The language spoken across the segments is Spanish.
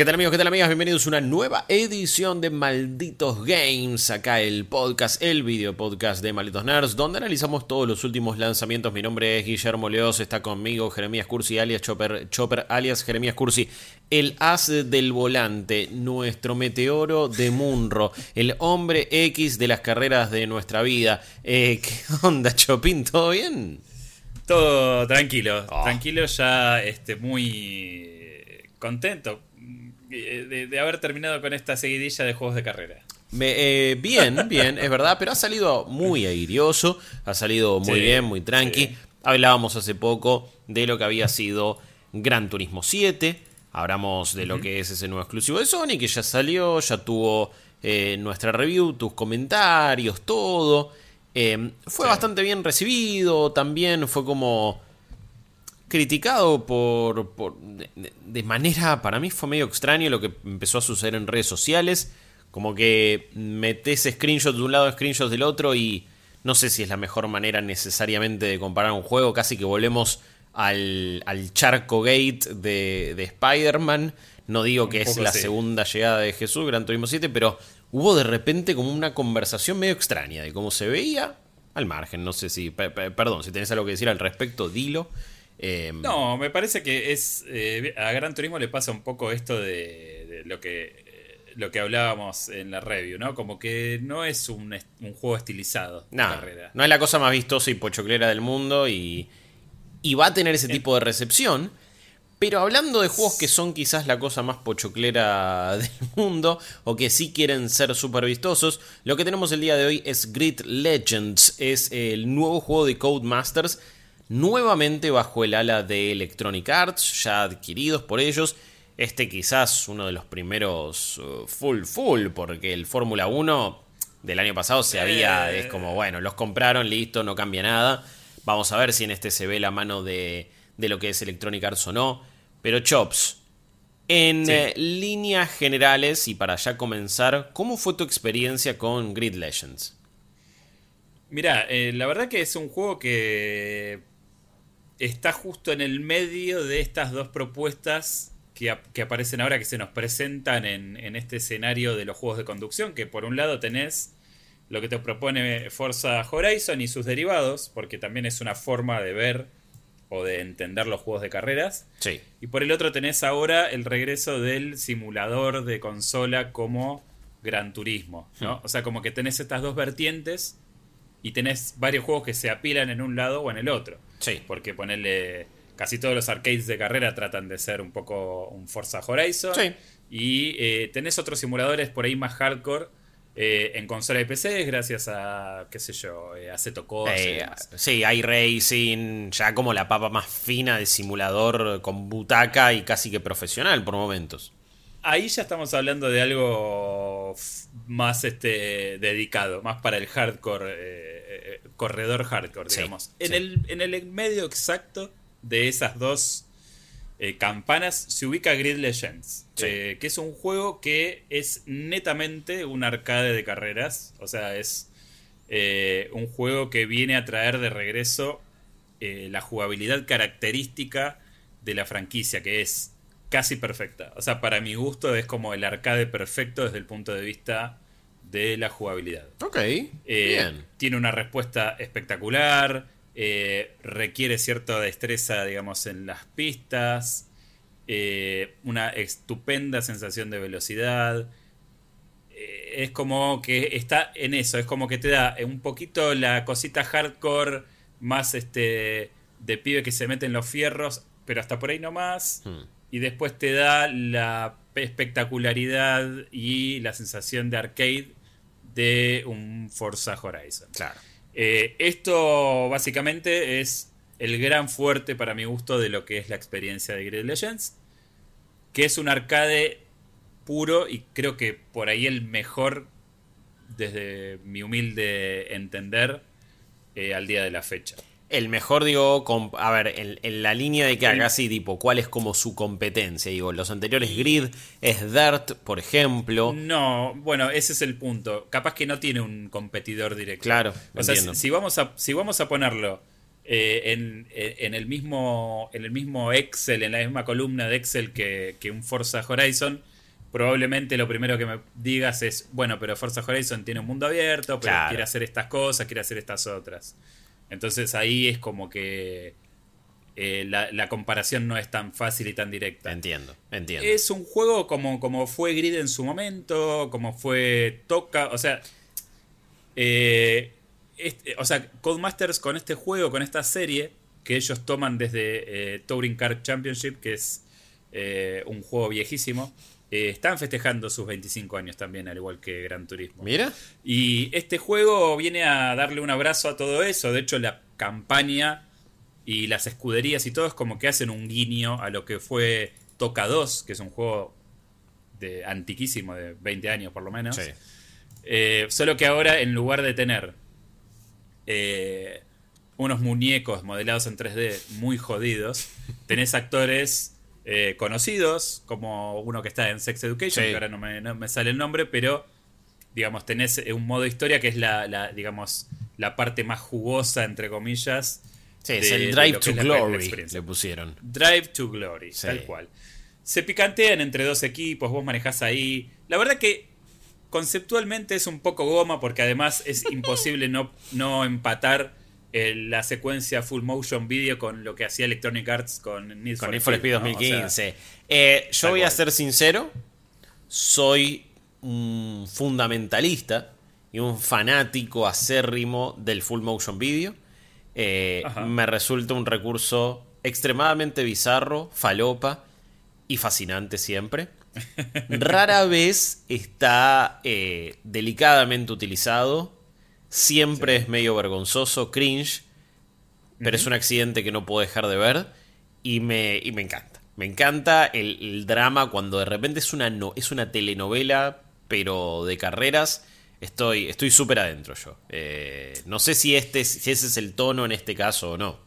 ¿Qué tal amigos? ¿Qué tal amigas? Bienvenidos a una nueva edición de Malditos Games. Acá el podcast, el video podcast de Malditos Nerds, donde analizamos todos los últimos lanzamientos. Mi nombre es Guillermo Leos, está conmigo Jeremías Cursi, alias Chopper, Chopper alias Jeremías Cursi, el as del volante, nuestro meteoro de Munro, el hombre X de las carreras de nuestra vida. Eh, ¿Qué onda, Chopin? ¿Todo bien? Todo tranquilo, oh. tranquilo, ya este, muy contento eh, de, haber terminado con esta seguidilla de juegos de carrera. Eh, bien, bien, es verdad, pero ha salido muy airioso, ha salido muy bien, muy tranqui. Hablábamos hace poco de lo que había sido Gran Turismo 7, hablamos de lo que es ese nuevo exclusivo de Sony, que ya salió, ya tuvo eh, nuestra review, tus comentarios, todo. fue bastante bien recibido, también fue como criticado por, de, manera, para mí fue medio extraño lo que empezó a suceder en redes sociales, como que metes screenshots de un lado, screenshots del otro y no sé si es la mejor manera necesariamente de comparar un juego, casi que volvemos al, al charco gate de, de Spider-Man, no digo que es la segunda llegada de Jesús, Gran Turismo 7, pero hubo de repente como una conversación medio extraña de cómo se veía. Al margen, no sé si, perdón, si tenés algo que decir al respecto, dilo. Em, no, me parece que es. Eh, a Gran Turismo le pasa un poco esto de, lo que lo que hablábamos en la review, ¿no? Como que no es un, juego estilizado. No, no es la cosa más vistosa y pochoclera del mundo y, y va a tener ese tipo de recepción. Pero hablando de juegos que son quizás la cosa más pochoclera del mundo o que sí quieren ser súper vistosos, lo que tenemos el día de hoy es Grid Legends, es el nuevo juego de Codemasters nuevamente bajo el ala de Electronic Arts, ya adquiridos por ellos. Este quizás uno de los primeros uh, full full, porque el Fórmula 1 del año pasado se había, es como, bueno, los compraron, listo, no cambia nada. Vamos a ver si en este se ve la mano de, de lo que es Electronic Arts o no. Pero Chops, en eh, líneas generales y para ya comenzar, ¿cómo fue tu experiencia con Grid Legends? Mira, eh, la verdad que es un juego que está justo en el medio de estas dos propuestas que, aparecen ahora, que se nos presentan en, este escenario de los juegos de conducción, que por un lado tenés lo que te propone Forza Horizon y sus derivados, porque también es una forma de ver o de entender los juegos de carreras. Sí. Y por el otro tenés ahora el regreso del simulador de consola como Gran Turismo, ¿no? Hmm. O sea, como que tenés estas dos vertientes y tenés varios juegos que se apilan en un lado o en el otro. Sí. Porque ponerle. Casi todos los arcades de carrera tratan de ser un poco un Forza Horizon. Sí. Y eh, tenés otros simuladores por ahí más hardcore. Eh, en consola de PC gracias a, qué sé yo, eh, a Seto eh, sí, hay racing, ya como la papa más fina de simulador con butaca y casi que profesional por momentos. Ahí ya estamos hablando de algo más este dedicado, más para el hardcore corredor hardcore, digamos. en, El, en el medio exacto de esas dos eh, campanas se ubica Grid Legends, eh, que es un juego que es netamente un arcade de carreras, o sea, es eh, un juego que viene a traer de regreso la jugabilidad característica de la franquicia, que es casi perfecta. O sea, para mi gusto es como el arcade perfecto desde el punto de vista de la jugabilidad. Ok. Eh, bien. Tiene una respuesta espectacular. Eh, requiere cierta destreza, digamos, en las pistas. Eh, una estupenda sensación de velocidad. es como que está en eso. Es como que te da un poquito la cosita hardcore. Más este. De pibe que se mete en los fierros. Pero hasta por ahí nomás. Hmm. Y después te da la espectacularidad y la sensación de arcade de un Forza Horizon. Claro. Eh, esto básicamente es el gran fuerte para mi gusto de lo que es la experiencia de Grid Legends, que es un arcade puro y creo que por ahí el mejor desde mi humilde entender eh, al día de la fecha. El mejor, digo, a ver, en, la línea de que haga así, tipo, ¿cuál es como su competencia? Digo, los anteriores Grid es Dirt, por ejemplo. No, bueno, ese es el punto. Capaz que no tiene un competidor directo. Claro. O sea, si, vamos a, si vamos a ponerlo eh, en, el mismo, en el mismo Excel, en la misma columna de Excel que, que un Forza Horizon, probablemente lo primero que me digas es, bueno, pero Forza Horizon tiene un mundo abierto, pero quiere hacer estas cosas, quiere hacer estas otras. Entonces ahí es como que eh, la, comparación no es tan fácil y tan directa. Entiendo, entiendo. Es un juego como, como fue Grid en su momento, como fue Toca, o sea... Eh, o sea, Codemasters con este juego, con esta serie, que ellos toman desde eh, Touring Car Championship, que es un juego viejísimo, están festejando sus 25 años también, al igual que Gran Turismo. Mira. Y este juego viene a darle un abrazo a todo eso. De hecho, la campaña y las escuderías y todo es como que hacen un guiño a lo que fue Toca 2, que es un juego de antiquísimo, de 20 años por lo menos. Eh, solo que ahora, en lugar de tener eh, unos muñecos modelados en 3D muy jodidos, tenés actores eh, conocidos, como uno que está en Sex Education, que ahora no me, sale el nombre, pero digamos, tenés un modo historia que es la, digamos, la parte más jugosa, entre comillas. Sí, es el Drive to Glory, le pusieron. Drive to Glory, tal cual. Se picantean entre dos equipos, vos manejás ahí. La verdad que conceptualmente es un poco goma porque además es imposible no, no empatar la secuencia full motion video con lo que hacía Electronic Arts con Need for, Speed, 2015. Eh, yo voy a ser sincero, soy un fundamentalista y un fanático acérrimo del full motion video. Eh, me resulta un recurso extremadamente bizarro, falopa y fascinante siempre. Rara vez está eh, delicadamente utilizado Siempre es medio vergonzoso, cringe, pero es un accidente que no puedo dejar de ver y me, me encanta. Me encanta el, drama cuando de repente es una, no, es una telenovela, pero de carreras. Estoy súper adentro yo. Eh, no sé si, este, si ese es el tono en este caso o no.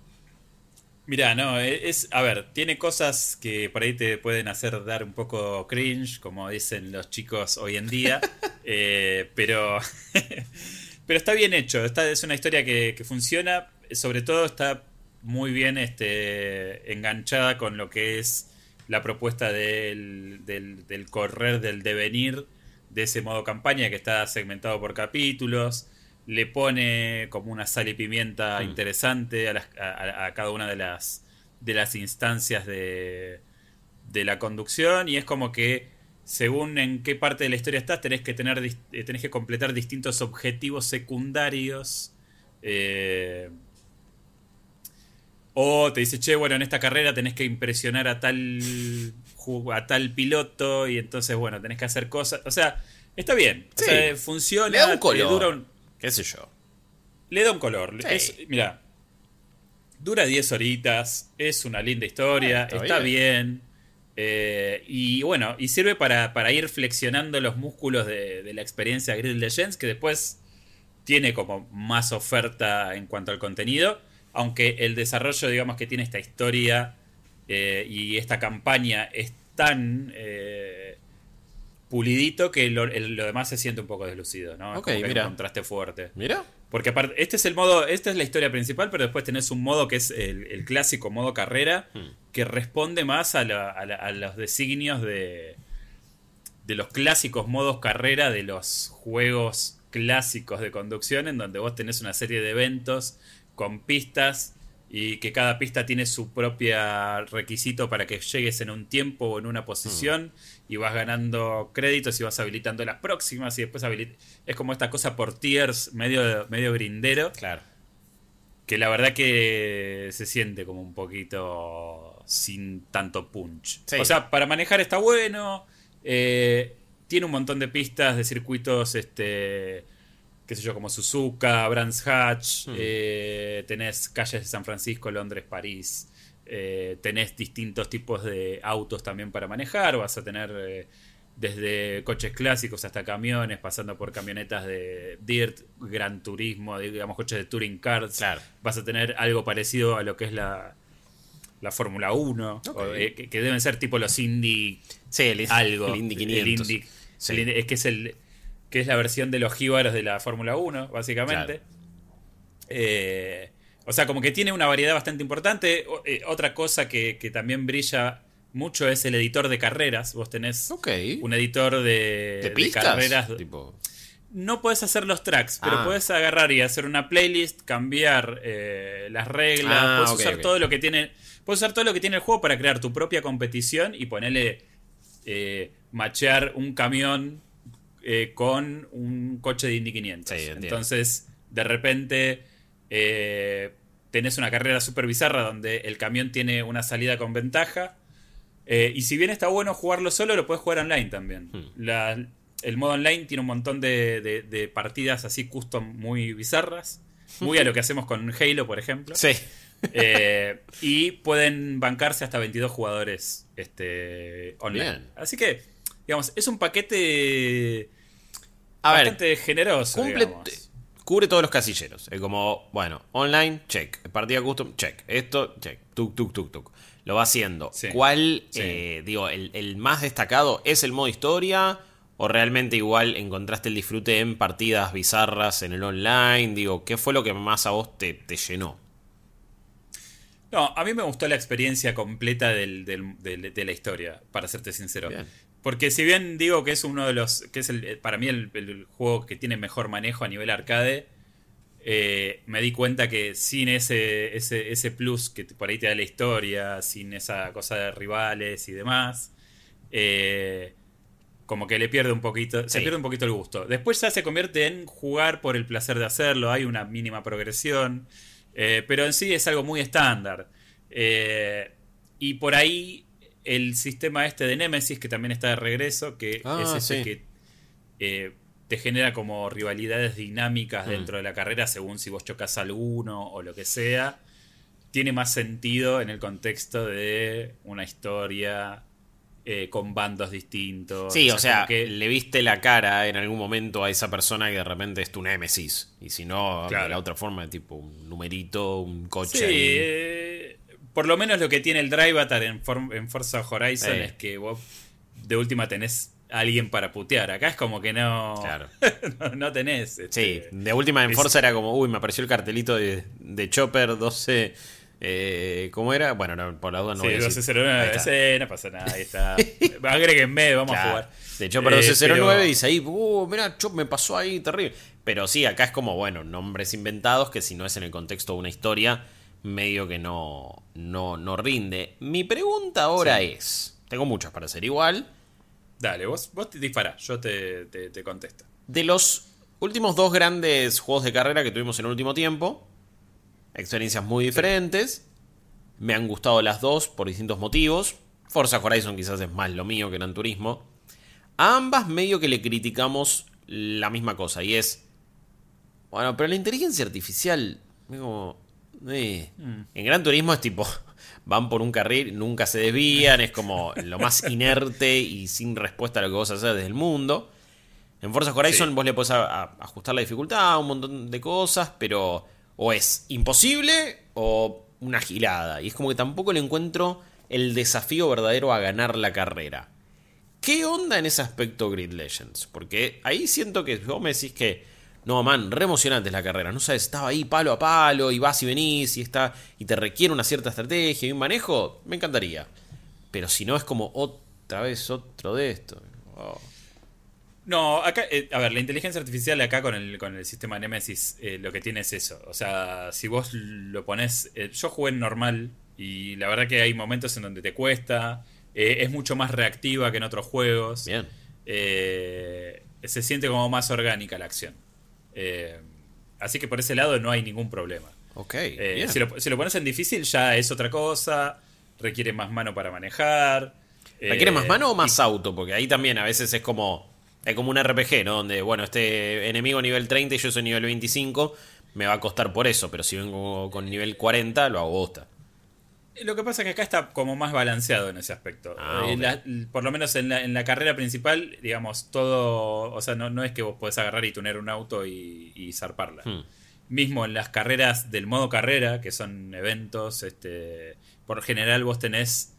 Mira, no, es, a ver, tiene cosas que por ahí te pueden hacer dar un poco cringe, como dicen los chicos hoy en día, eh, pero Pero está bien hecho, esta es una historia que, funciona, sobre todo está muy bien este, enganchada con lo que es la propuesta del, del, correr, del devenir de ese modo campaña que está segmentado por capítulos, le pone como una sal y pimienta mm. interesante a, a, cada una de las, de las instancias de, de la conducción y es como que según en qué parte de la historia estás, tenés que, tener, eh, tenés que completar distintos objetivos secundarios. Eh, o te dice, che, bueno, en esta carrera tenés que impresionar a tal, a tal piloto y entonces, bueno, tenés que hacer cosas. O sea, está bien. funciona. Le da un color. ¿Qué sé yo? Le da un color. mira, dura 10 horitas, es una linda historia, ah, está, bien eh, y bueno, y sirve para, ir flexionando los músculos de, la experiencia Grid Legends, que después tiene como más oferta en cuanto al contenido, aunque el desarrollo, digamos, que tiene esta historia eh, y esta campaña es tan eh, pulidito que lo, demás se siente un poco deslucido, ¿no? Ok, mira. un contraste fuerte. Mira. Porque aparte, este es el modo, esta es la historia principal, pero después tenés un modo que es el, clásico modo carrera, hmm. que responde más a, los designios de, de los clásicos modos carrera de los juegos clásicos de conducción, en donde vos tenés una serie de eventos con pistas y que cada pista tiene su propia requisito para que llegues en un tiempo o en una posición. Hmm y vas ganando créditos y vas habilitando las próximas y después es como esta cosa por tiers medio, medio grindero. Claro. Que la verdad que se siente como un poquito sin tanto punch. O sea, para manejar está bueno. Eh, tiene un montón de pistas de circuitos, este, qué sé yo, como Suzuka, Brands Hatch. Hmm. Eh, tenés calles de San Francisco, Londres, París. Eh, tenés distintos tipos de autos también para manejar, vas a tener eh, desde coches clásicos hasta camiones, pasando por camionetas de Dirt, Gran Turismo, digamos coches de Touring Cars. Vas a tener algo parecido a lo que es la, la Fórmula 1, eh, que, deben ser tipo los Indy sí, el, algo. El Indy 500. es que es el que es la versión de los jíbaros de la Fórmula 1, básicamente. Eh, o sea, como que tiene una variedad bastante importante. Eh, otra cosa que, también brilla mucho es el editor de carreras. Vos tenés un editor de, ¿De, carreras. No puedes hacer los tracks, pero ah. puedes agarrar y hacer una playlist, cambiar eh, las reglas, ah, puedes usar todo lo que tiene. Puedes usar todo lo que tiene el juego para crear tu propia competición y ponerle. machear un camión eh, con un coche de Indy 500. Entonces, de repente, eh, tenés una carrera súper bizarra donde el camión tiene una salida con ventaja. Eh, y si bien está bueno jugarlo solo, lo puedes jugar online también. Hmm. el modo online tiene un montón de, partidas así custom muy bizarras. Muy a lo que hacemos con Halo, por ejemplo. Sí. y pueden bancarse hasta 22 jugadores este, online. Así que, digamos, es un paquete bastante generoso. Cumple, cubre todos los casilleros. Es como, bueno, online, check. Partida custom, check. Esto, check. Tuk, tuk, tuk, tuk. Lo va haciendo. ¿Cuál, eh, digo, el, más destacado es el modo historia? ¿O realmente igual encontraste el disfrute en partidas bizarras en el online? Digo, ¿qué fue lo que más a vos te, te llenó? No, a mí me gustó la experiencia completa de la historia, para serte sincero. Porque si bien digo que es uno de los. que es el, para mí el, juego que tiene mejor manejo a nivel arcade. Eh, me di cuenta que sin ese, ese, plus que por ahí te da la historia, sin esa cosa de rivales y demás, eh, como que le pierde un poquito, se pierde un poquito el gusto. Después ya se convierte en jugar por el placer de hacerlo, hay una mínima progresión, eh, pero en sí es algo muy estándar. y por ahí el sistema este de Nemesis, que también está de regreso, que ah, es ese que eh, te genera como rivalidades dinámicas mm. dentro de la carrera según si vos chocas a alguno o lo que sea, tiene más sentido en el contexto de una historia eh, con bandos distintos. Sí, o sea, que le viste la cara en algún momento a esa persona que de repente es tu némesis. Y si no, de la otra forma, tipo un numerito, un coche. Sí, eh, por lo menos lo que tiene el Drive en, en Forza Horizon es que vos de última tenés a alguien para putear. Acá es como que no. Claro. no, tenés. Este, sí, de última en Forza era como, uy, me apareció el cartelito de, de Chopper 12. Eh, ¿Cómo era? Bueno, no, por la duda no sí, voy a 1209, no pasa nada, ahí está. Agréguenme, vamos a jugar. De Chopper 1209 eh, dice ahí, uh, mira, Chop me pasó ahí, terrible. Pero sí, acá es como, bueno, nombres inventados que si no es en el contexto de una historia, medio que no, no, no rinde. Mi pregunta ahora es, tengo muchas para hacer igual. Dale, vos, vos te dispará, yo te, te, contesto. De los últimos dos grandes juegos de carrera que tuvimos en el último tiempo, experiencias muy diferentes, me han gustado las dos por distintos motivos. Forza Horizon quizás es más lo mío que Gran Turismo. A ambas medio que le criticamos la misma cosa y es... Bueno, pero la inteligencia artificial... Mm. En Gran Turismo es tipo, van por un carril, nunca se desvían, es como lo más inerte y sin respuesta a lo que vos haces desde el mundo. En Forza Horizon vos le podés ajustar la dificultad, un montón de cosas, pero o es imposible o una gilada. Y es como que tampoco le encuentro el desafío verdadero a ganar la carrera. ¿Qué onda en ese aspecto Grid Legends? Porque ahí siento que vos me decís que no, man, re emocionante la carrera. No sabes, estaba ahí palo a palo y vas y venís y está y te requiere una cierta estrategia y un manejo, me encantaría. Pero si no es como otra vez otro de esto. Oh. No, acá, eh, a ver, la inteligencia artificial acá con el, con el sistema Nemesis eh, lo que tiene es eso. O sea, si vos lo pones. Eh, yo jugué en normal y la verdad que hay momentos en donde te cuesta. es mucho más reactiva que en otros juegos. Bien. se siente como más orgánica la acción. Eh, así que por ese lado no hay ningún problema. Ok. Eh, si, lo, pones en difícil ya es otra cosa, requiere más mano para manejar. ¿Requiere más eh, mano o más auto? Porque ahí también a veces es como, es como un RPG, ¿no? Donde, bueno, este enemigo nivel 30 y yo soy nivel 25, me va a costar por eso, pero si vengo con nivel 40, lo hago bosta. Lo que pasa es que acá está como más balanceado en ese aspecto. Ah, Eh, la- por lo menos en la, en la carrera principal, digamos, todo. O sea, no, no es que vos podés agarrar y tunear un auto y, y zarparla. Hmm. Mismo en las carreras del modo carrera, que son eventos, este, por general vos tenés,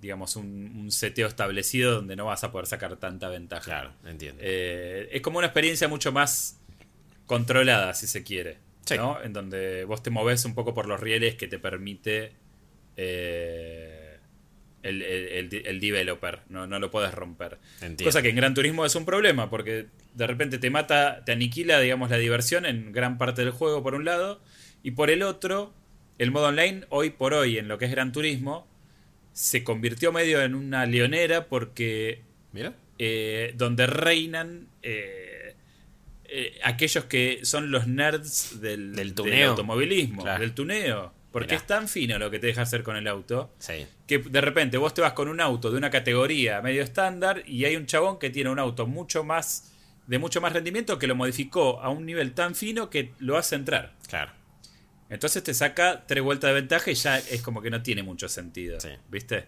digamos, un, un seteo establecido donde no vas a poder sacar tanta ventaja. Claro, entiendo. Eh, es como una experiencia mucho más controlada, si se quiere. Sí. ¿no? En donde vos te moves un poco por los rieles que te permite eh, el, el- el- el developer. No, no lo puedes romper. Entiendo. Cosa que en Gran Turismo es un problema, porque de repente te mata, te aniquila, digamos, la diversión en gran parte del juego, por un lado. Y por el otro, el modo online, hoy por hoy, en lo que es Gran Turismo, se convirtió medio en una leonera porque Mira. eh, donde reinan eh, eh, aquellos que son los nerds del, Del tuneo. automovilismo, Claro. del tuneo. Porque Mirá. es tan fino lo que te deja hacer con el auto Sí. que de repente vos te vas con un auto de una categoría medio estándar y hay un chabón que tiene un auto mucho más de mucho más rendimiento que lo modificó a un nivel tan fino que lo hace entrar. Claro. Entonces te saca tres vueltas de ventaja y ya es como que no tiene mucho sentido. Sí. ¿Viste?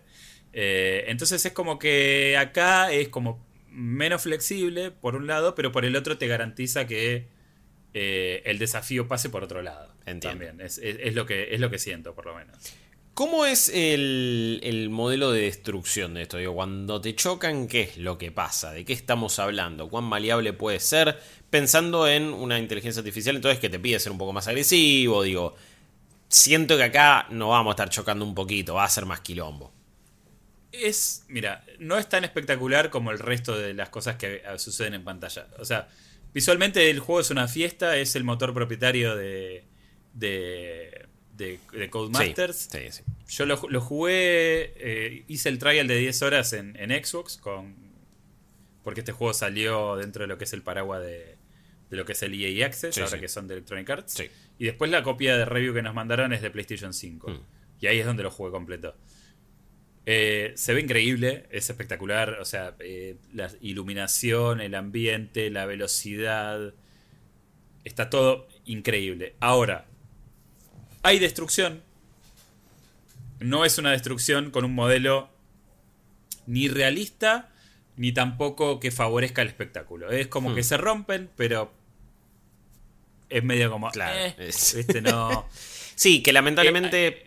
Eh, entonces es como que acá es como menos flexible por un lado, pero por el otro te garantiza que eh, el desafío pase por otro lado. Entiendo. También. Es, es- es lo que, es lo que siento, por lo menos. ¿Cómo es el, el modelo de destrucción de esto? Digo, cuando te chocan, ¿qué es lo que pasa? ¿De qué estamos hablando? ¿Cuán maleable puede ser? Pensando en una inteligencia artificial, entonces que te pide ser un poco más agresivo. Digo, siento que acá no vamos a estar chocando un poquito, va a ser más quilombo. Es, mira, no es tan espectacular como el resto de las cosas que suceden en pantalla. O sea, visualmente el juego es una fiesta, es el motor propietario de, de, de, de Codemasters. Sí, sí, sí. Yo lo, lo jugué, eh, hice el trial de 10 horas en, en Xbox, con, porque este juego salió dentro de lo que es el paraguas de, de lo que es el EA Access, ahora que son de Electronic Arts. Y después la copia de review que nos mandaron es de PlayStation 5. Mm. Y ahí es donde lo jugué completo. Eh, se ve increíble, es espectacular. O sea, eh, la iluminación, el ambiente, la velocidad. Está todo increíble. Ahora, hay destrucción. No es una destrucción con un modelo ni realista, ni tampoco que favorezca el espectáculo. Es como Hmm. que se rompen, pero es medio como. Claro, eh, es- ¿viste? No. Sí, que lamentablemente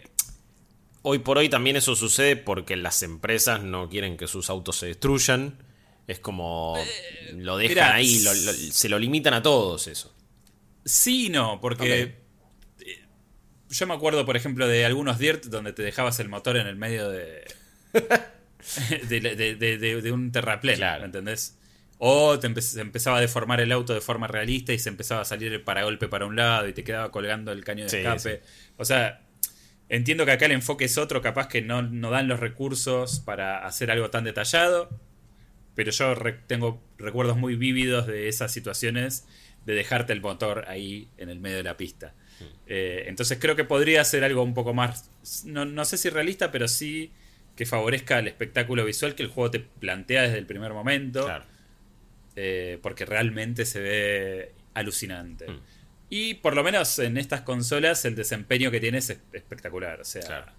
hoy por hoy también eso sucede porque las empresas no quieren que sus autos se destruyan. Es como lo dejan mirá, ahí, lo- lo- se lo limitan a todos eso. Sí no, porque eh, yo me acuerdo, por ejemplo, de algunos Dirt donde te dejabas el motor en el medio de de, de- de- de- de un terraplén, Claro. ¿entendés? O te empe- se empezaba a deformar el auto de forma realista y se empezaba a salir el paragolpe para un lado y te quedaba colgando el caño de Sí, escape. O sea, entiendo que acá el enfoque es otro, capaz que no, no dan los recursos para hacer algo tan detallado, pero yo re- tengo recuerdos muy vívidos de esas situaciones de dejarte el motor ahí en el medio de la pista. Eh, entonces creo que podría ser algo un poco más, no, no sé si realista, pero sí que favorezca el espectáculo visual que el juego te plantea desde el primer momento, Claro. eh, porque realmente se ve alucinante. Mm. Y por lo menos en estas consolas el desempeño que tiene es es- espectacular. O sea, Claro.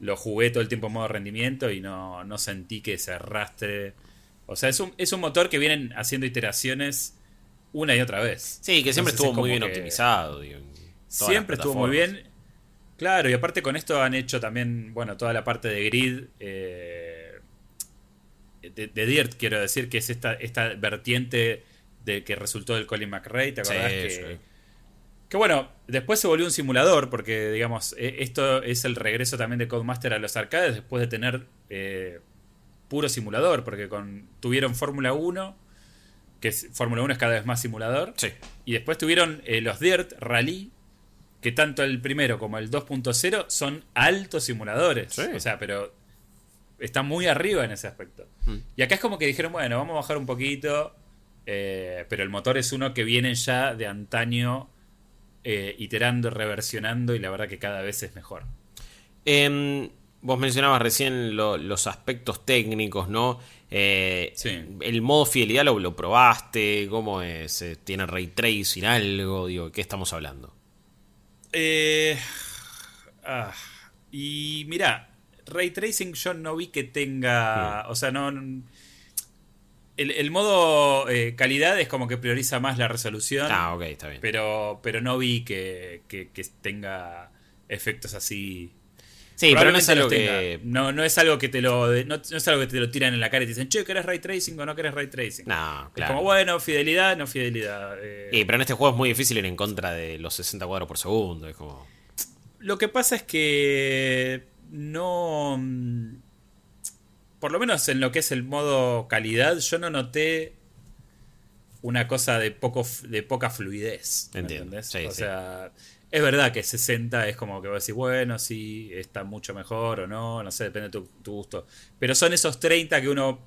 lo jugué todo el tiempo en modo rendimiento y no, no sentí que se arrastre. O sea, es un, es un motor que vienen haciendo iteraciones una y otra vez. Sí, que siempre Entonces estuvo es muy bien optimizado. digo, Siempre estuvo muy bien. Claro, y aparte con esto han hecho también, bueno, toda la parte de grid. eh, de, de Dirt, quiero decir, que es esta, esta vertiente de que resultó del Colin McRae, ¿te Sí, acordás? que, sí. Que bueno, después se volvió un simulador, porque digamos, e- esto es el regreso también de Codemaster a los arcades después de tener eh, puro simulador, porque con, tuvieron Fórmula 1, que Fórmula 1 es cada vez más simulador, Sí. y después tuvieron eh, los Dirt Rally, que tanto el primero como el 2.0 son altos simuladores. Sí. O sea, pero están muy arriba en ese aspecto. Mm. Y acá es como que dijeron, bueno, vamos a bajar un poquito, eh, pero el motor es uno que viene ya de antaño eh, iterando, reversionando y la verdad que cada vez es mejor. Em, vos mencionabas recién lo- los aspectos técnicos, ¿no? Eh, Sí. El modo fidelidad lo, lo probaste, ¿cómo es? Eh, ¿Tiene ray tracing algo? Digo, ¿qué estamos hablando? Eh, ah, y mirá, ray tracing yo no vi que tenga. O sea, no. El, modo eh, calidad es como que prioriza más la resolución. Ah, ok, está bien. Pero, pero no vi que, que, tenga efectos así. Sí, pero no es algo que. No, no es algo que te lo. No, es algo que te lo tiran en la cara y te dicen, che, ¿querés ray tracing o no querés ray tracing? No, claro. Es como, bueno, fidelidad, no fidelidad. Eh. pero en este juego es muy difícil ir en contra de los 60 cuadros por segundo. Es como. Lo que pasa es que. No por lo menos en lo que es el modo calidad, yo no noté una cosa de poco de poca fluidez. Entiendo. o sea, es verdad que 60 es como que vas a decir, bueno, sí, está mucho mejor o no, no sé, depende de tu, gusto. Pero son esos 30 que uno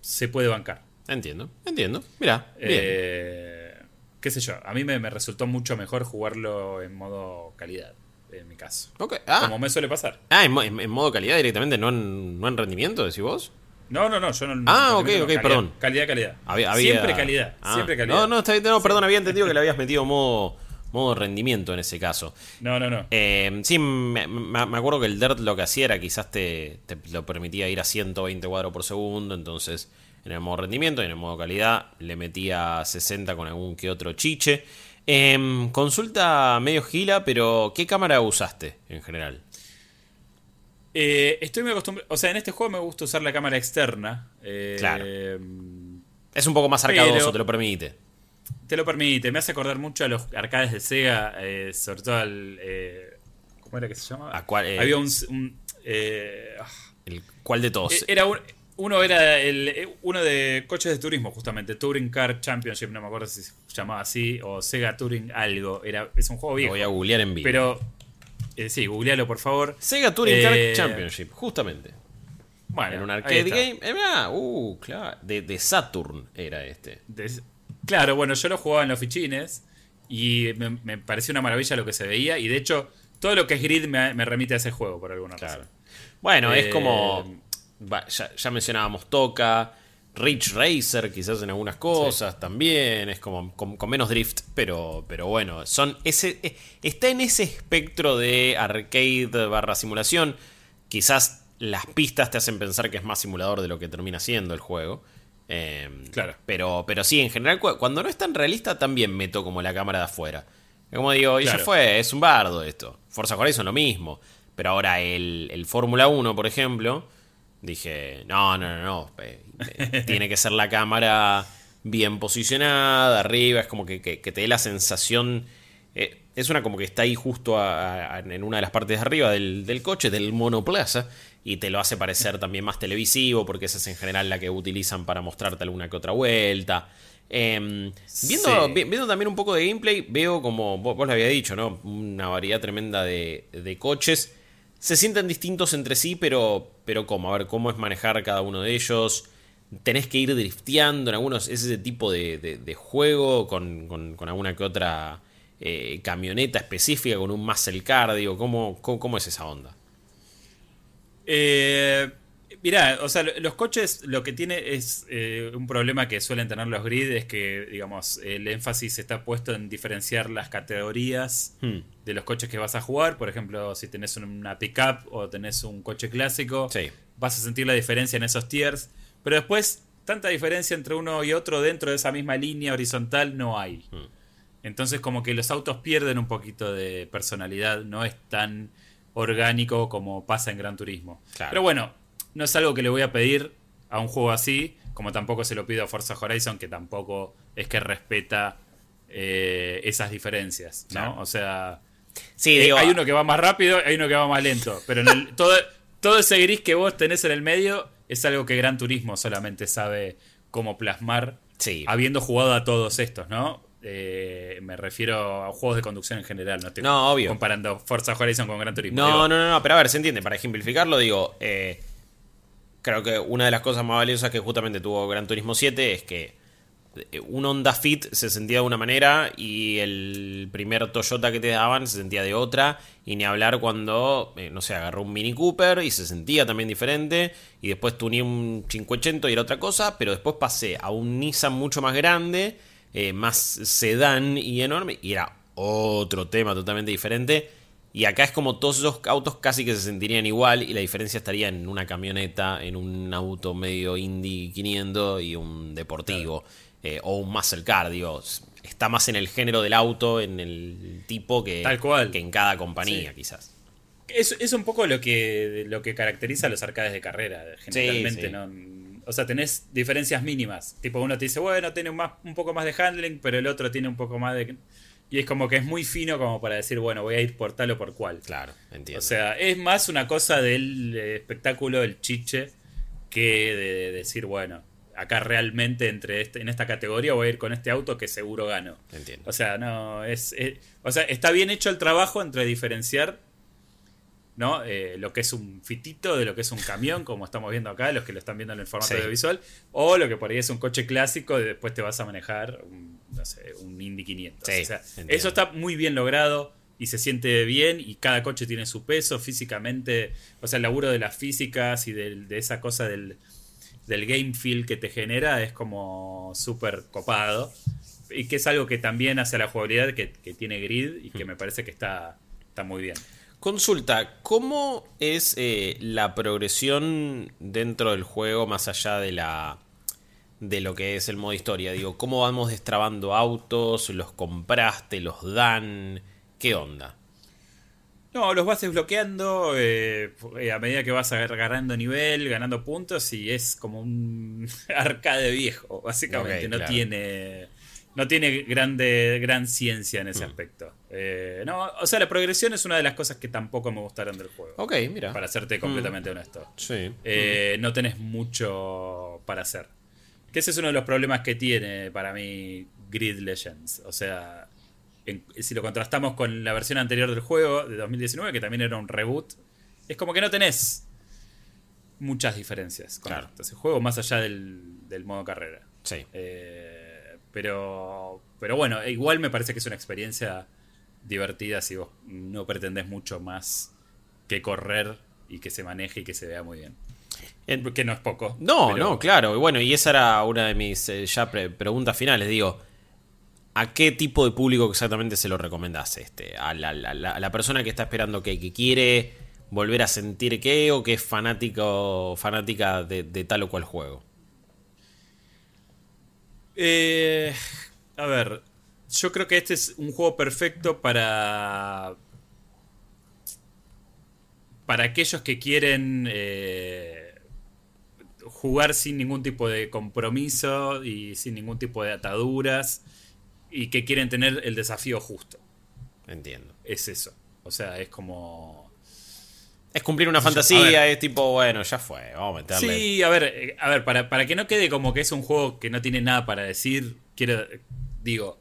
se puede bancar. Entiendo, entiendo. Mira, eh, qué sé yo, a mí me resultó mucho mejor jugarlo en modo calidad en mi caso. Ah. Como me suele pasar. Ah, en, modo calidad directamente, no en, no en rendimiento, decís vos. No, no, no, yo no. Ah, ok, ok, perdón. Calidad, calidad. Siempre calidad, ah. siempre calidad. No, no, está bien, no, perdón, había entendido que le habías metido modo, modo rendimiento en ese caso. No, no, no. Eh, sí, me, acuerdo que el Dirt lo que hacía era quizás te, te lo permitía ir a 120 cuadros por segundo, entonces en el modo rendimiento y en el modo calidad le metía 60 con algún que otro chiche. Em, consulta medio gila, pero ¿qué cámara usaste en general? Eh, estoy muy acostumbrado. O sea, en este juego me gusta usar la cámara externa. Eh, claro. Es un poco más arcadoso, te lo permite. Te lo permite. Me hace acordar mucho a los arcades de Sega, eh, sobre todo al. ¿Cómo era que se llama? Había un. Ah. ¿El cuál de todos? Era un uno era el, eh, uno de coches de turismo, justamente. Touring Car Championship, no me acuerdo si se llamaba así. O Sega Touring algo. Era, es un juego viejo. voy a googlear en vivo. Pero. Eh, sí, googlealo por favor. Sega Touring Car eh, Championship, justamente. Bueno, en un arcade game. uh, claro. De, Saturn era este. claro, bueno, yo lo jugaba en los fichines. Y me, pareció una maravilla lo que se veía. Y de hecho, todo lo que es grid me, remite a ese juego, por alguna razón. Bueno, es como ya, mencionábamos Toca, Rich Racer quizás en algunas cosas también, es como con, menos drift, pero, pero bueno, son ese, eh, está en ese espectro de arcade barra simulación, quizás las pistas te hacen pensar que es más simulador de lo que termina siendo el juego. Em, claro. Pero, pero sí, en general, cuando no es tan realista, también meto como la cámara de afuera. Como digo, y ya fue, es un bardo esto. Forza Horizon lo mismo. Pero ahora el, el Fórmula 1, por ejemplo, Dije, no, no, no, no. Tiene que ser la cámara bien posicionada, arriba, es como que, te dé la sensación. Eh, es una como que está ahí justo en una de las partes de arriba del, coche, del monoplaza, y te lo hace parecer también más televisivo, porque esa es en general la que utilizan para mostrarte alguna que otra vuelta. Em, viendo, viendo también un poco de gameplay, veo como vos, lo había dicho, ¿no? Una variedad tremenda de, de coches se sienten distintos entre sí, pero, pero ¿cómo? A ver, ¿cómo es manejar cada uno de ellos? ¿Tenés que ir drifteando en algunos? ¿Es ese tipo de, juego con, con, alguna que otra eh, camioneta específica, con un muscle cardio? ¿Cómo, cómo, cómo es esa onda? Eh, Mirá, o sea, los coches lo que tiene es eh, un problema que suelen tener los grid, es que, digamos, el énfasis está puesto en diferenciar las categorías hmm. de los coches que vas a jugar. Por ejemplo, si tenés una pickup o tenés un coche clásico, vas a sentir la diferencia en esos tiers. Pero después, tanta diferencia entre uno y otro dentro de esa misma línea horizontal no hay. Hmm. Entonces, como que los autos pierden un poquito de personalidad, no es tan orgánico como pasa en Gran Turismo. Pero bueno, no es algo que le voy a pedir a un juego así, como tampoco se lo pido a Forza Horizon, que tampoco es que respeta eh, esas diferencias, ¿no? O sea, sí, eh, hay uno que va más rápido, hay uno que va más lento, pero en todo, todo ese gris que vos tenés en el medio es algo que Gran Turismo solamente sabe cómo plasmar, habiendo jugado a todos estos, ¿no? Eh, me refiero a juegos de conducción en general, no estoy obvio. comparando Forza Horizon con Gran Turismo. No, no, no, no, pero a ver, se entiende, para ejemplificarlo, digo, eh, creo que una de las cosas más valiosas que justamente tuvo Gran Turismo 7 es que eh, un Honda Fit se sentía de una manera y el primer Toyota que te daban se sentía de otra. Y ni hablar cuando, eh, no sé, agarró un Mini Cooper y se sentía también diferente. Y después tuve un 580 y era otra cosa. Pero después pasé a un Nissan mucho más grande, eh, más sedán y enorme. Y era otro tema totalmente diferente. Y acá es como todos esos autos casi que se sentirían igual y la diferencia estaría en una camioneta, en un auto medio Indy 500 y un deportivo eh, o un muscle car, digo, está más en el género del auto, en el tipo que, Tal cual. que en cada compañía quizás. Es, es un poco lo que, lo que caracteriza a los arcades de carrera, generalmente, sí. ¿no? O sea, tenés diferencias mínimas. Tipo, uno te dice, bueno, tiene un, más, un poco más de handling, pero el otro tiene un poco más de... Y es como que es muy fino como para decir, bueno, voy a ir por tal o por cual. Claro, entiendo. O sea, es más una cosa del eh, espectáculo, el chiche, que de, de decir, bueno, acá realmente entre este, en esta categoría voy a ir con este auto que seguro gano. entiendo. O sea, no, es, es- o sea, está bien hecho el trabajo entre diferenciar ¿no? Eh, lo que es un fitito de lo que es un camión, como estamos viendo acá, los que lo están viendo en el formato Sí. audiovisual, o lo que por ahí es un coche clásico y después te vas a manejar un, no sé, un Indy 500. Sí, O sea, eso está muy bien logrado y se siente bien y cada coche tiene su peso físicamente, o sea, el laburo de las físicas y del- de, esa cosa del, del game feel que te genera es como súper copado y que es algo que también hace a la jugabilidad que, que tiene grid y Hmm. que me parece que está, está muy bien. Consulta, ¿cómo es eh, la progresión dentro del juego más allá de la de lo que es el modo historia? Digo, ¿cómo vamos destrabando autos? ¿Los compraste? ¿Los dan? ¿Qué onda? No, los vas desbloqueando eh, eh, a medida que vas agarrando nivel, ganando puntos y es como un arcade viejo, básicamente. No claro. tiene no tiene grande, gran ciencia en Mm. ese aspecto. Eh, no, o sea, la progresión es una de las cosas que tampoco me gustaron del juego. Ok, mira. Para serte completamente honesto. Sí. Eh, no tenés mucho para hacer. Que ese es uno de los problemas que tiene para mí Grid Legends. O sea, en- si lo contrastamos con la versión anterior del juego de 2019, que también era un reboot, es como que no tenés muchas diferencias. Con Claro. juego más allá del, del modo carrera. Sí. Eh, pero, pero bueno, igual me parece que es una experiencia divertida si vos no pretendés mucho más que correr y que se maneje y que se vea muy bien. En- Que no es poco. No, pero- no, claro. Y bueno, y esa era una de mis eh, ya pre- preguntas finales. Digo, ¿a qué tipo de público exactamente se lo recomendás? Este, ¿A la, la- la- a la persona que está esperando que, que quiere volver a sentir qué o que es fanático fanática de, de tal o cual juego? Eh, a ver, yo creo que este es un juego perfecto para. Para aquellos que quieren eh, jugar sin ningún tipo de compromiso y sin ningún tipo de ataduras y que quieren tener el desafío justo. Entiendo. Es eso. O sea, es como. Es cumplir una fantasía, ver. es tipo, bueno, ya fue, vamos a meterle. Sí, a ver, a ver, para, para que no quede como que es un juego que no tiene nada para decir, quiero, digo,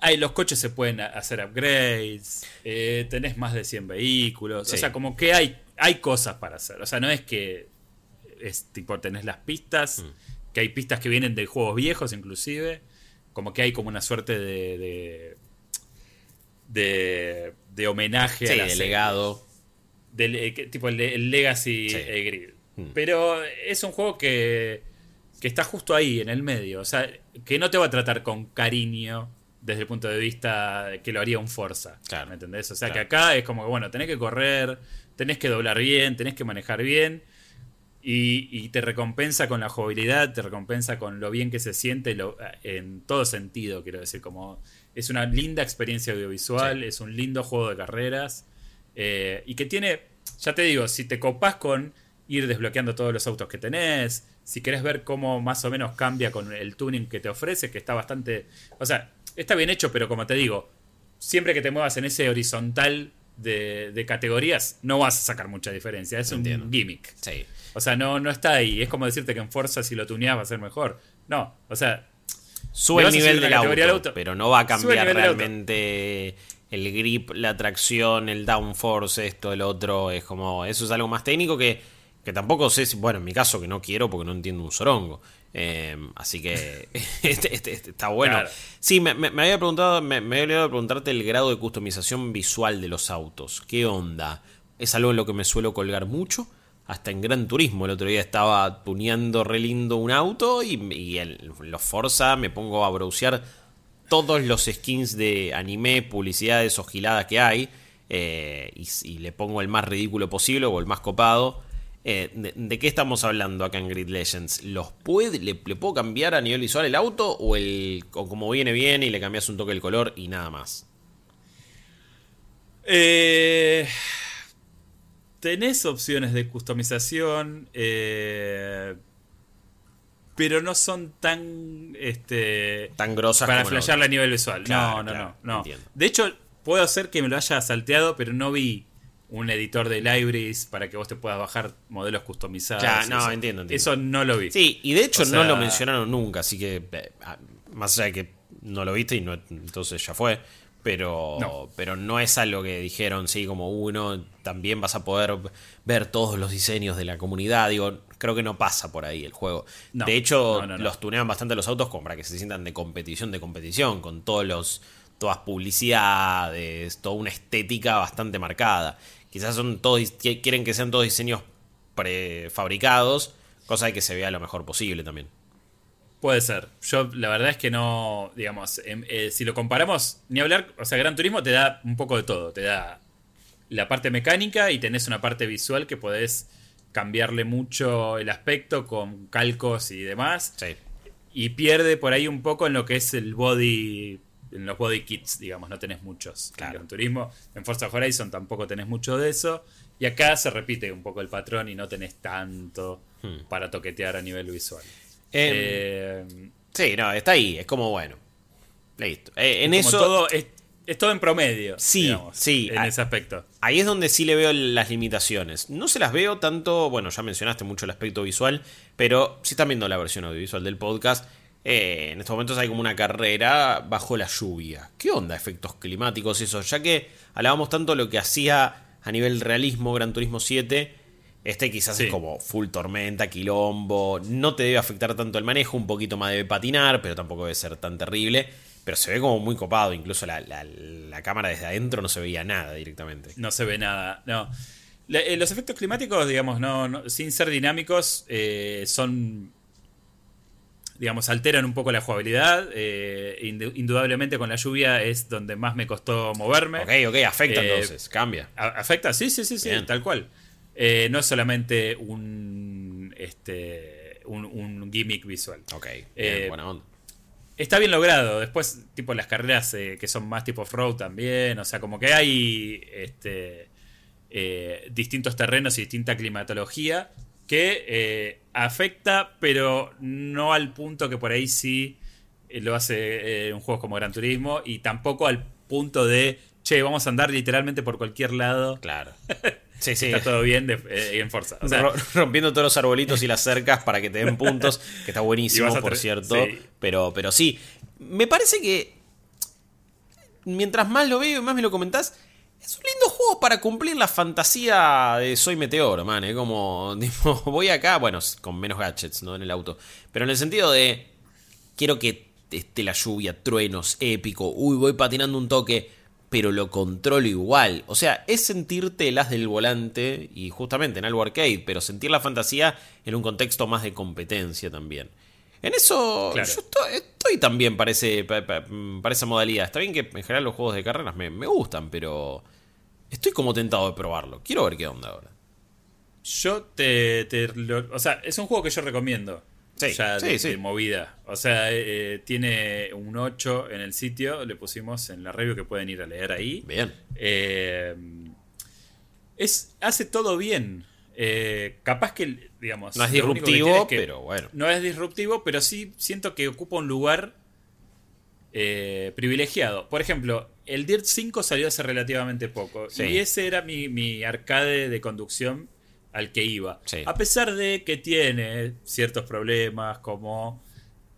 hay, los coches se pueden hacer upgrades, eh, tenés más de 100 vehículos, Sí. o sea, como que hay, hay cosas para hacer, o sea, no es que es tipo, tenés las pistas, Mm. que hay pistas que vienen de juegos viejos inclusive, como que hay como una suerte de... de de, de homenaje Sí, a la de legado. Del, eh, tipo el, Legacy Sí. eh, Grid. Mm. Pero es un juego que, que está justo ahí, en el medio. O sea, que no te va a tratar con cariño desde el punto de vista que lo haría un Forza. Claro. ¿Me entendés? O sea, Claro. que acá es como que, bueno, tenés que correr, tenés que doblar bien, tenés que manejar bien. Y, y te recompensa con la jugabilidad, te recompensa con lo bien que se siente lo- en todo sentido, quiero decir, como es una linda experiencia audiovisual, Sí. es un lindo juego de carreras eh, y que tiene, ya te digo, si te copás con ir desbloqueando todos los autos que tenés, si querés ver cómo más o menos cambia con el tuning que te ofrece, que está bastante, o sea, está bien hecho, pero como te digo, siempre que te muevas en ese horizontal de, de categorías, no vas a sacar mucha diferencia, es Entiendo. un gimmick. Sí. O sea, no, no está ahí. Es como decirte que en Forza si lo tuneás va a ser mejor. No, o sea, Sube el nivel subir la del auto, pero no va a cambiar realmente el grip, la tracción, el downforce, esto, el otro. Es como, eso es algo más técnico que, que tampoco sé si, bueno, en mi caso que no quiero porque no entiendo un sorongo. Eh, así que este, este- este está bueno. Claro. Sí, me, me- me había preguntado, me, me había olvidado de preguntarte el grado de customización visual de los autos. ¿Qué onda? Es algo en lo que me suelo colgar mucho. Hasta en Gran Turismo el otro día estaba tuneando re lindo un auto y, y en los Forza me pongo a browsear todos los skins de anime, publicidades o giladas que hay. eh, y, le pongo el más ridículo posible o el más copado. Eh, de, qué estamos hablando acá en Grid Legends? ¿Los le, puedo cambiar a nivel visual el auto o como viene bien y le cambias un toque el color y nada más? Eh, tenés opciones de customización, eh, pero no son tan este, tan grosas para flashearla a nivel visual. no, no, no, no. De hecho, puedo hacer que me lo haya salteado, pero no vi un editor de libraries para que vos te puedas bajar modelos customizados. Ya, no, entiendo, Eso no lo vi. Sí, y de hecho no lo mencionaron nunca, así que eh, más allá de que no lo viste y no, entonces ya fue. Pero no. pero no es algo que dijeron, sí, como uno, también vas a poder ver todos los diseños de la comunidad. Digo, creo que no pasa por ahí el juego. de hecho, los tunean bastante los autos como para que se sientan de competición, de competición, con todos los todas publicidades, toda una estética bastante marcada. Quizás son todos quieren que sean todos diseños prefabricados, cosa de que se vea lo mejor posible también. Puede ser. Yo la verdad es que no, digamos, em, eh, si lo comparamos, ni hablar, o sea, Gran Turismo te da un poco de todo. Te da la parte mecánica y tenés una parte visual que podés cambiarle mucho el aspecto con calcos y demás. Sí. Y pierde por ahí un poco en lo que es el body en los body kits, digamos, no tenés muchos claro. en Gran Turismo. En Forza Horizon tampoco tenés mucho de eso. Y acá se repite un poco el patrón y no tenés tanto hmm. para toquetear a nivel visual. Em, eh, sí, no, está ahí, es como bueno. Listo. Eh, en eso. Todo, es, todo en promedio. Sí, sí. En ese aspecto. Ahí es donde sí le veo las limitaciones. No se las veo tanto. Bueno, ya mencionaste mucho el aspecto visual, pero si están viendo la versión audiovisual del podcast eh, en estos momentos hay como una carrera bajo la lluvia. ¿Qué onda efectos climáticos eso? Ya que hablábamos tanto de lo que hacía a nivel realismo Gran Turismo 7, este quizás es como full tormenta, quilombo, no te debe afectar tanto el manejo, un poquito más debe patinar, pero tampoco debe ser tan terrible. Pero se ve como muy copado, incluso la, cámara desde adentro no se veía nada directamente. No se ve nada, no. Eh, los efectos climáticos, digamos, no, sin ser dinámicos, eh, son digamos, alteran un poco la jugabilidad. Eh, indudablemente con la lluvia es donde más me costó moverme. Ok, ok, afecta eh, entonces, cambia. afecta, sí, sí, sí, sí, tal cual. Eh, no es solamente un, este, un, gimmick visual. Ok, bien, buena onda. Está bien logrado. Después, tipo las carreras que son más tipo off-road también. O sea, como que hay este, distintos terrenos y distinta climatología que eh, afecta, pero no al punto que por ahí sí eh, lo hace eh, un juego como Gran Turismo y tampoco al punto de, che, vamos a andar literalmente por cualquier lado. Claro. Sí, sí. Está todo bien en fuerza. Rompiendo todos los arbolitos y las cercas para que te den puntos, que está buenísimo, por cierto. Pero, pero sí, me parece que mientras más lo veo y más me lo comentás, es un lindo juego para cumplir la fantasía de Soy Meteoro, man. Es como, voy acá, bueno, con menos gadgets, ¿no? En el auto. Pero en el sentido de, quiero que esté la lluvia, truenos, épico. Uy, voy patinando un toque, pero lo controlo igual. O sea, es sentirte el as del volante, y justamente en algo arcade, pero sentir la fantasía en un contexto más de competencia también. En eso yo estoy, también para, para, esa modalidad. Está bien que en general los juegos de carreras me, gustan, pero estoy como tentado de probarlo. Quiero ver qué onda ahora. Yo te... o sea, es un juego que yo recomiendo. Sí, ya de, movida. O sea, eh, eh, tiene un 8 en el sitio. Le pusimos en la review que pueden ir a leer ahí. Bien. Eh, es, hace todo bien. capaz que digamos. No es disruptivo, pero bueno. No es disruptivo, pero sí siento que ocupa un lugar privilegiado. Por ejemplo, el Dirt 5 salió hace relativamente poco. Y ese era mi, arcade de conducción al que iba. A pesar de que tiene ciertos problemas como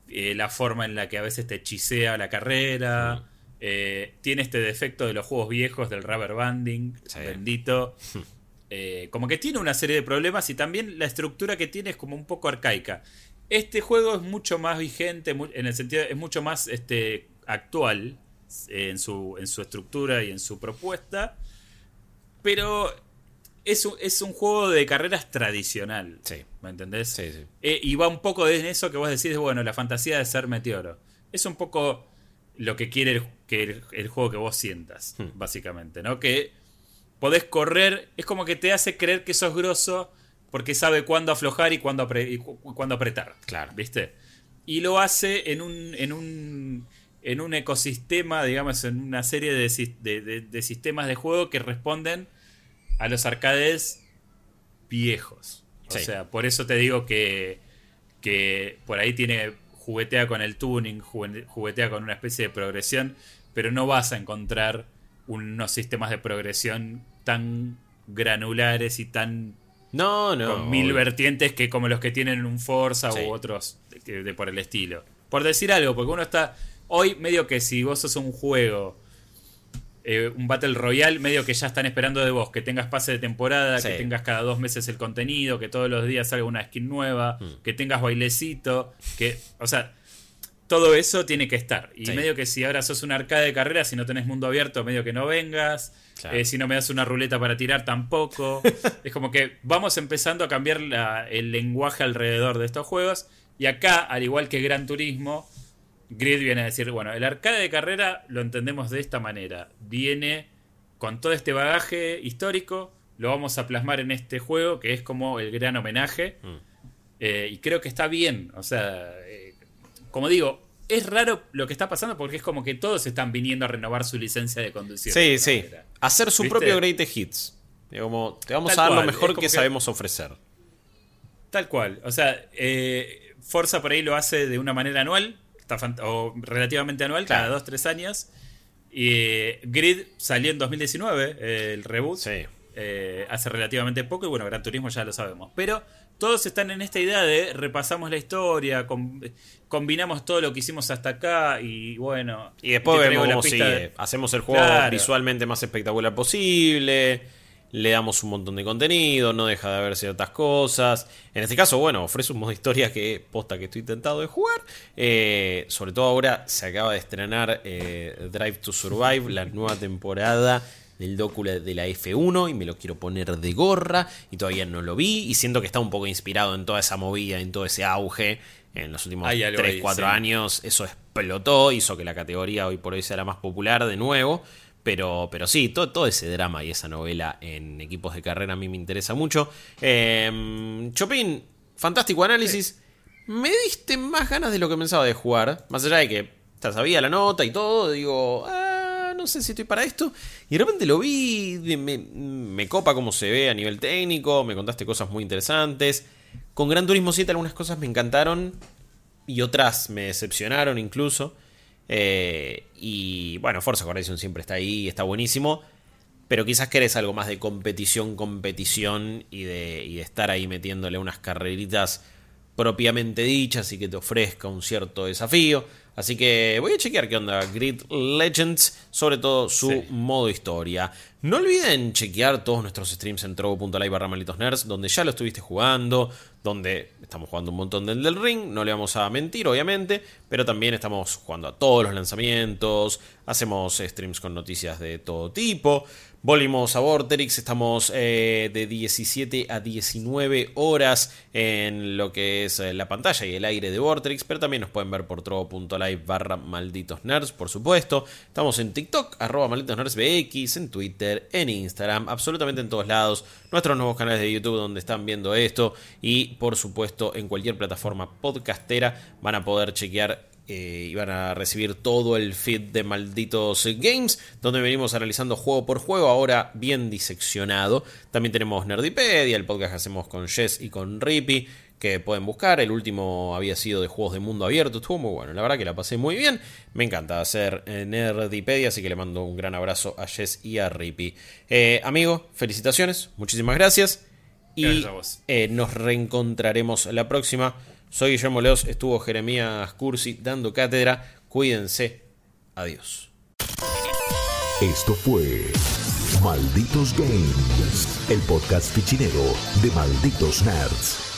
eh, la forma en la que a veces te hechicea la carrera. Eh, tiene este defecto de los juegos viejos del rubber banding, bendito. Eh, como que tiene una serie de problemas y también la estructura que tiene es como un poco arcaica. Este juego es mucho más vigente, en el sentido, es mucho más este, actual en su, en su estructura y en su propuesta, pero es un, es un juego de carreras tradicional. Sí. ¿Me entendés? Sí, sí. Eh, y va un poco en eso que vos decís, bueno, la fantasía de ser meteoro. Es un poco lo que quiere el, que el, juego que vos sientas, hmm. básicamente, ¿no? Que podés correr, es como que te hace creer que sos grosso porque sabe cuándo aflojar y cuándo, cuándo apretar. Claro. ¿Viste? Y lo hace en un, en un, en un ecosistema, digamos, en una serie de, sistemas de juego que responden a los arcades viejos. O sea, por eso te digo que, que por ahí tiene juguetea con el tuning, juguetea con una especie de progresión, pero no vas a encontrar unos sistemas de progresión tan granulares y tan no, no. Con mil vertientes que como los que tienen un Forza u otros de, por el estilo. Por decir algo, porque uno está. Hoy, medio que si vos sos un juego, eh, un Battle Royale, medio que ya están esperando de vos que tengas pase de temporada, que tengas cada dos meses el contenido, que todos los días salga una skin nueva, mm. que tengas bailecito, que. O sea. Todo eso tiene que estar. Y medio que si ahora sos un arcade de carrera, si no tenés mundo abierto, medio que no vengas. Eh, si no me das una ruleta para tirar, tampoco. es como que vamos empezando a cambiar el lenguaje alrededor de estos juegos. Y acá, al igual que Gran Turismo, Grid viene a decir, bueno, el arcade de carrera lo entendemos de esta manera. Viene con todo este bagaje histórico, lo vamos a plasmar en este juego, que es como el gran homenaje. Mm. Eh, y creo que está bien. O sea, eh, como digo, es raro lo que está pasando porque es como que todos están viniendo a renovar su licencia de conducción. Sí, sí. Hacer su propio Greatest Hits. Como, te vamos a dar lo mejor que, sabemos ofrecer. Tal cual. O sea, eh, Forza por ahí lo hace de una manera anual, o relativamente anual, cada dos, tres años. Y eh, Grid salió en 2019, el reboot. Sí. Eh, hace relativamente poco, y bueno, Gran Turismo ya lo sabemos. Pero todos están en esta idea de repasamos la historia, combinamos todo lo que hicimos hasta acá y bueno. Y después vemos cómo sigue. Hacemos el juego visualmente más espectacular posible. Le damos un montón de contenido, no deja de haber ciertas cosas. En este caso, bueno, ofrece un modo de historia que posta que estoy intentado de jugar. Eh, sobre todo ahora se acaba de estrenar eh, Drive to Survive, la nueva temporada del docu de la F1 y me lo quiero poner de gorra y todavía no lo vi y siento que está un poco inspirado en toda esa movida, en todo ese auge. En los últimos 3, 4 años eso explotó, hizo que la categoría hoy por hoy sea la más popular de nuevo. Pero, pero sí, todo, todo ese drama y esa novela en equipos de carrera a mí me interesa mucho. Eh, Chopin, fantástico análisis. Me diste más ganas de lo que pensaba de jugar. Más allá de que ya sabía la nota y todo, digo, ah, no sé si estoy para esto. Y de repente lo vi, me, copa cómo se ve a nivel técnico, me contaste cosas muy interesantes. Con Gran Turismo 7 algunas cosas me encantaron y otras me decepcionaron incluso. Eh, y bueno, Forza Horizon siempre está ahí, está buenísimo. Pero quizás querés algo más de competición, competición y de, y de estar ahí metiéndole unas carreritas propiamente dichas y que te ofrezca un cierto desafío. Así que voy a chequear qué onda Grid Legends, sobre todo su modo historia. No olviden chequear todos nuestros streams en trovo.live barra malitos nerds, donde ya lo estuviste jugando, donde estamos jugando un montón del, del ring, no le vamos a mentir obviamente, pero también estamos jugando a todos los lanzamientos, hacemos streams con noticias de todo tipo. Volvimos a Vorterix, estamos eh, de 17 a 19 horas en lo que es eh, la pantalla y el aire de Vorterix, pero también nos pueden ver por trovo.live barra malditos nerds, por supuesto. Estamos en TikTok, arroba en Twitter, en Instagram, absolutamente en todos lados. Nuestros nuevos canales de YouTube donde están viendo esto y por supuesto en cualquier plataforma podcastera van a poder chequear eh, y van a recibir todo el feed de malditos games, donde venimos analizando juego por juego, ahora bien diseccionado. También tenemos Nerdipedia, el podcast que hacemos con Jess y con Rippy, que pueden buscar. El último había sido de juegos de mundo abierto, estuvo muy bueno, la verdad que la pasé muy bien. Me encanta hacer eh, Nerdipedia, así que le mando un gran abrazo a Jess y a Rippy. Eh, amigo, felicitaciones, muchísimas gracias. Y nos reencontraremos la próxima. Soy Guillermo Leos, estuvo Jeremías Cursi dando cátedra. Cuídense. Adiós. Esto fue Malditos Games, el podcast fichinero de Malditos Nerds.